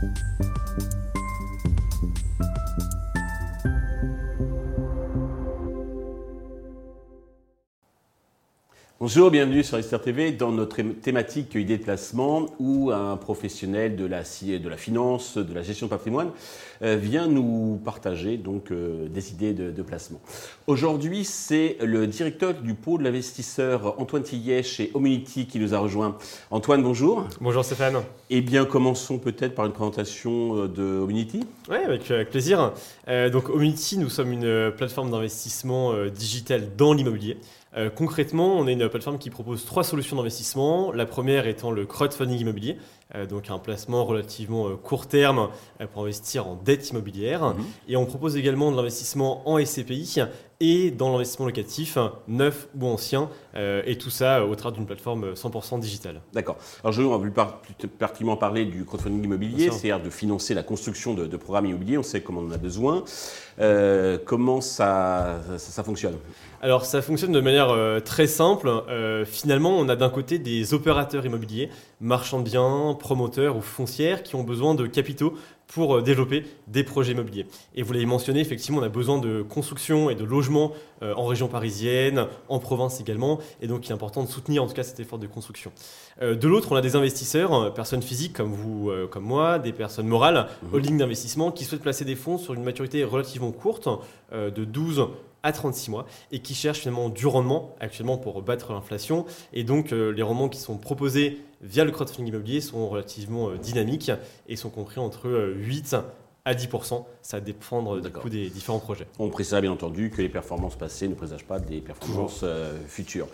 Thank you. Bonjour, bienvenue sur Esther TV dans notre thématique idée de placement où un professionnel de la, de la finance, de la gestion de patrimoine euh, vient nous partager donc euh, des idées de, placement. Aujourd'hui, c'est le directeur du pôle l'investisseur Antoine Tillet chez Omunity qui nous a rejoint. Antoine, bonjour. Bonjour Stéphane. Eh bien, commençons peut-être par une présentation euh, de Omunity. Oui, avec, plaisir. donc Omunity, nous sommes une plateforme d'investissement digital dans l'immobilier. Euh, concrètement, on est une plateforme qui propose trois solutions d'investissement. La première étant le crowdfunding immobilier, euh, donc un placement relativement euh, court terme pour investir en dette immobilière. Mhm. Et on propose également de l'investissement en SCPI et dans l'investissement locatif, neuf ou ancien, et tout ça au travers d'une plateforme 100% digitale. D'accord. Alors je vais plus pertinemment parler du crowdfunding immobilier, c'est-à-dire de financer la construction de, programmes immobiliers, on sait comment on en a besoin. comment ça, ça fonctionne? Alors ça fonctionne de manière euh, très simple. Euh, finalement, on a d'un côté des opérateurs immobiliers, marchands de biens, promoteurs ou foncières qui ont besoin de capitaux pour euh, développer des projets immobiliers. Et vous l'avez mentionné, effectivement, on a besoin de construction et de logements en région parisienne, en province également, et donc il est important de soutenir en tout cas cet effort de construction. de l'autre, on a des investisseurs, personnes physiques comme vous, comme moi, des personnes morales, mmh. holding d'investissement, qui souhaitent placer des fonds sur une maturité relativement courte, de 12 à 36 mois et qui cherchent finalement du rendement actuellement pour battre l'inflation. Et donc euh, les rendements qui sont proposés via le crowdfunding immobilier sont relativement euh, dynamiques et sont compris entre 8 euh, à 10%. Ça va dépendre du coup des différents projets. On précise bien entendu que les performances passées ne présagent pas des performances euh, futures.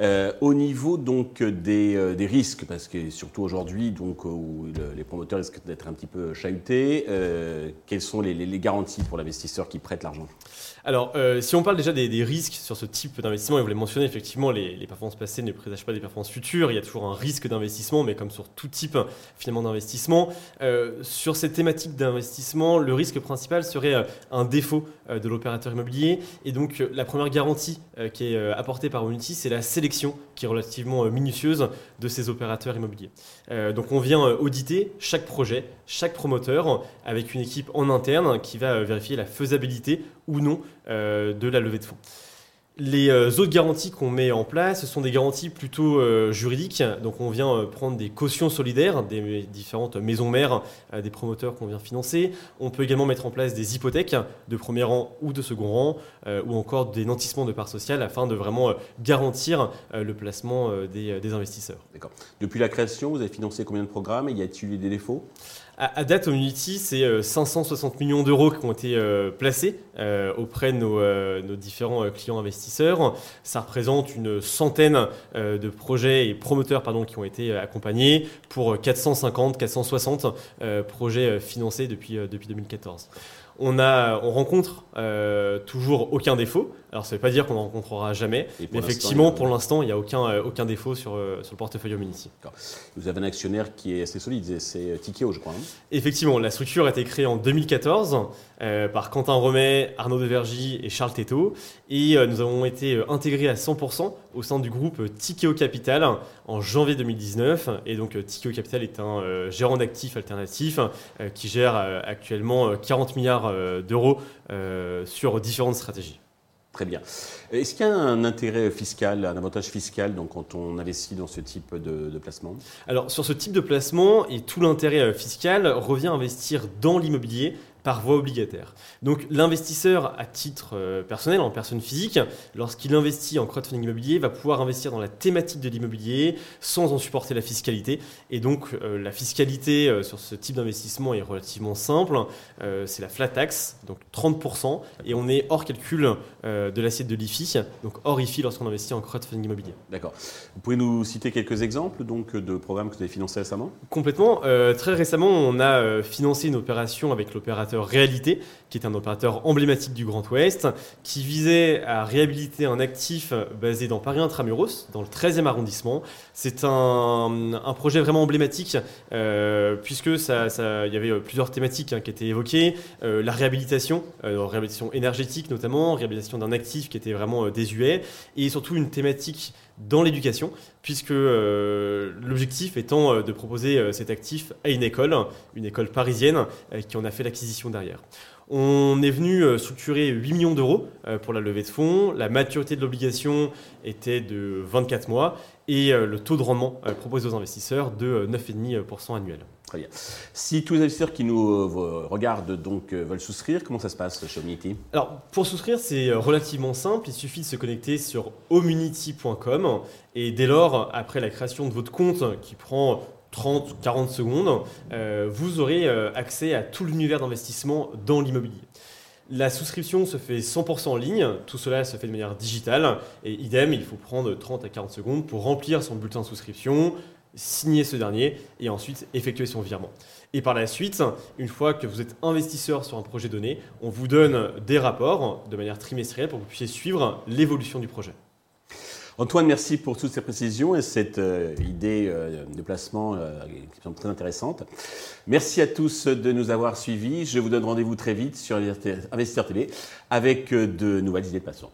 Euh, au niveau donc des, euh, des, risques, parce que surtout aujourd'hui donc où les promoteurs risquent d'être un petit peu chahutés, quelles sont les, les, garanties pour l'investisseur qui prête l'argent? Alors, si on parle déjà des, des risques sur ce type d'investissement, et vous l'avez mentionné, effectivement, les, les, performances passées ne présagent pas des performances futures. Il y a toujours un risque d'investissement, mais comme sur tout type finalement d'investissement. sur cette thématique d'investissement, le risque serait euh, un défaut euh, de l'opérateur immobilier. Et donc, euh, la première garantie qui est apportée par Unity, c'est la sélection qui est relativement minutieuse de ces opérateurs immobiliers. donc, on vient auditer chaque projet, chaque promoteur, avec une équipe en interne qui va vérifier la faisabilité ou non de la levée de fonds. Les euh, autres garanties qu'on met en place, ce sont des garanties plutôt euh, juridiques. Donc on vient euh, prendre des cautions solidaires des différentes maisons mères des promoteurs qu'on vient financer. On peut également mettre en place des hypothèques de premier rang ou de second rang, ou encore des nantissements de parts sociales afin de vraiment garantir le placement des, investisseurs. D'accord. Depuis la création, vous avez financé combien de programmes y a-t-il eu des défauts? À, date, Unity, c'est 560 euh, millions d'euros qui ont été euh, placés euh, auprès de nos, différents clients investisseurs. Ça représente une centaine de projets et promoteurs pardon, qui ont été accompagnés pour 450, 460 projets financés depuis, depuis 2014 on, a, on rencontre euh, toujours aucun défaut. Alors ça ne veut pas dire qu'on n'en rencontrera jamais, mais effectivement, pour l'instant, il n'y a aucun, euh, aucun défaut sur, euh, sur le portefeuille Omnity. Vous avez un actionnaire qui est assez solide, c'est Tikeo, je crois. Hein. effectivement, la structure a été créée en 2014 par Quentin Romet, Arnaud Devergy et Charles Teto, et nous avons été intégrés à 100% au sein du groupe Tikeo Capital en janvier 2019. Et donc Tikeo Capital est un gérant d'actifs alternatifs qui gère actuellement 40 milliards euh, d'euros euh, sur différentes stratégies. Très bien. Est-ce qu'il y a un intérêt fiscal, un avantage fiscal donc, quand on investit dans ce type de, de placement? Alors sur ce type de placement, et tout l'intérêt euh, fiscal revient à investir dans l'immobilier par voie obligataire. Donc l'investisseur à titre euh, personnel, en personne physique, lorsqu'il investit en crowdfunding immobilier, va pouvoir investir dans la thématique de l'immobilier sans en supporter la fiscalité. Et donc euh, la fiscalité euh, sur ce type d'investissement est relativement simple. c'est la flat tax, donc 30%, et on est hors calcul de l'assiette de l'IFI, donc hors IFI lorsqu'on investit en crowdfunding immobilier. D'accord. Vous pouvez nous citer quelques exemples donc, de programmes que vous avez financés récemment? Complètement. très récemment, on a financé une opération avec l'opérateur Réalité, qui est un opérateur emblématique du Grand Ouest, qui visait à réhabiliter un actif basé dans Paris Intramuros, dans le 13e arrondissement. C'est un, projet vraiment emblématique, euh, puisque ça, il y avait plusieurs thématiques hein, qui étaient évoquées. Euh, la réhabilitation, euh, réhabilitation énergétique notamment, réhabilitation d'un actif qui était vraiment désuet, et surtout une thématique dans l'éducation, puisque l'objectif étant de proposer cet actif à une école, une école parisienne, qui en a fait l'acquisition derrière. On est venu euh, structurer 8 millions d'euros euh, pour la levée de fonds. La maturité de l'obligation était de 24 mois et euh, le taux de rendement proposé aux investisseurs de 9,5% annuel. Si tous les investisseurs qui nous regardent donc veulent souscrire, comment ça se passe chez Omunity Alors, pour souscrire, c'est relativement simple. Il suffit de se connecter sur omunity.com et dès lors, après la création de votre compte qui prend 30, 40 secondes, euh, vous aurez euh, accès à tout l'univers d'investissement dans l'immobilier. La souscription se fait 100% en ligne, tout cela se fait de manière digitale, et idem, il faut prendre 30 à 40 secondes pour remplir son bulletin de souscription, signer ce dernier, et ensuite effectuer son virement. Et par la suite, une fois que vous êtes investisseur sur un projet donné, on vous donne des rapports de manière trimestrielle pour que vous puissiez suivre l'évolution du projet. Antoine, merci pour toutes ces précisions et cette euh, idée euh, de placement euh, qui sont très intéressante. Merci à tous de nous avoir suivis. Je vous donne rendez-vous très vite sur Investisseur TV avec de nouvelles idées de placement.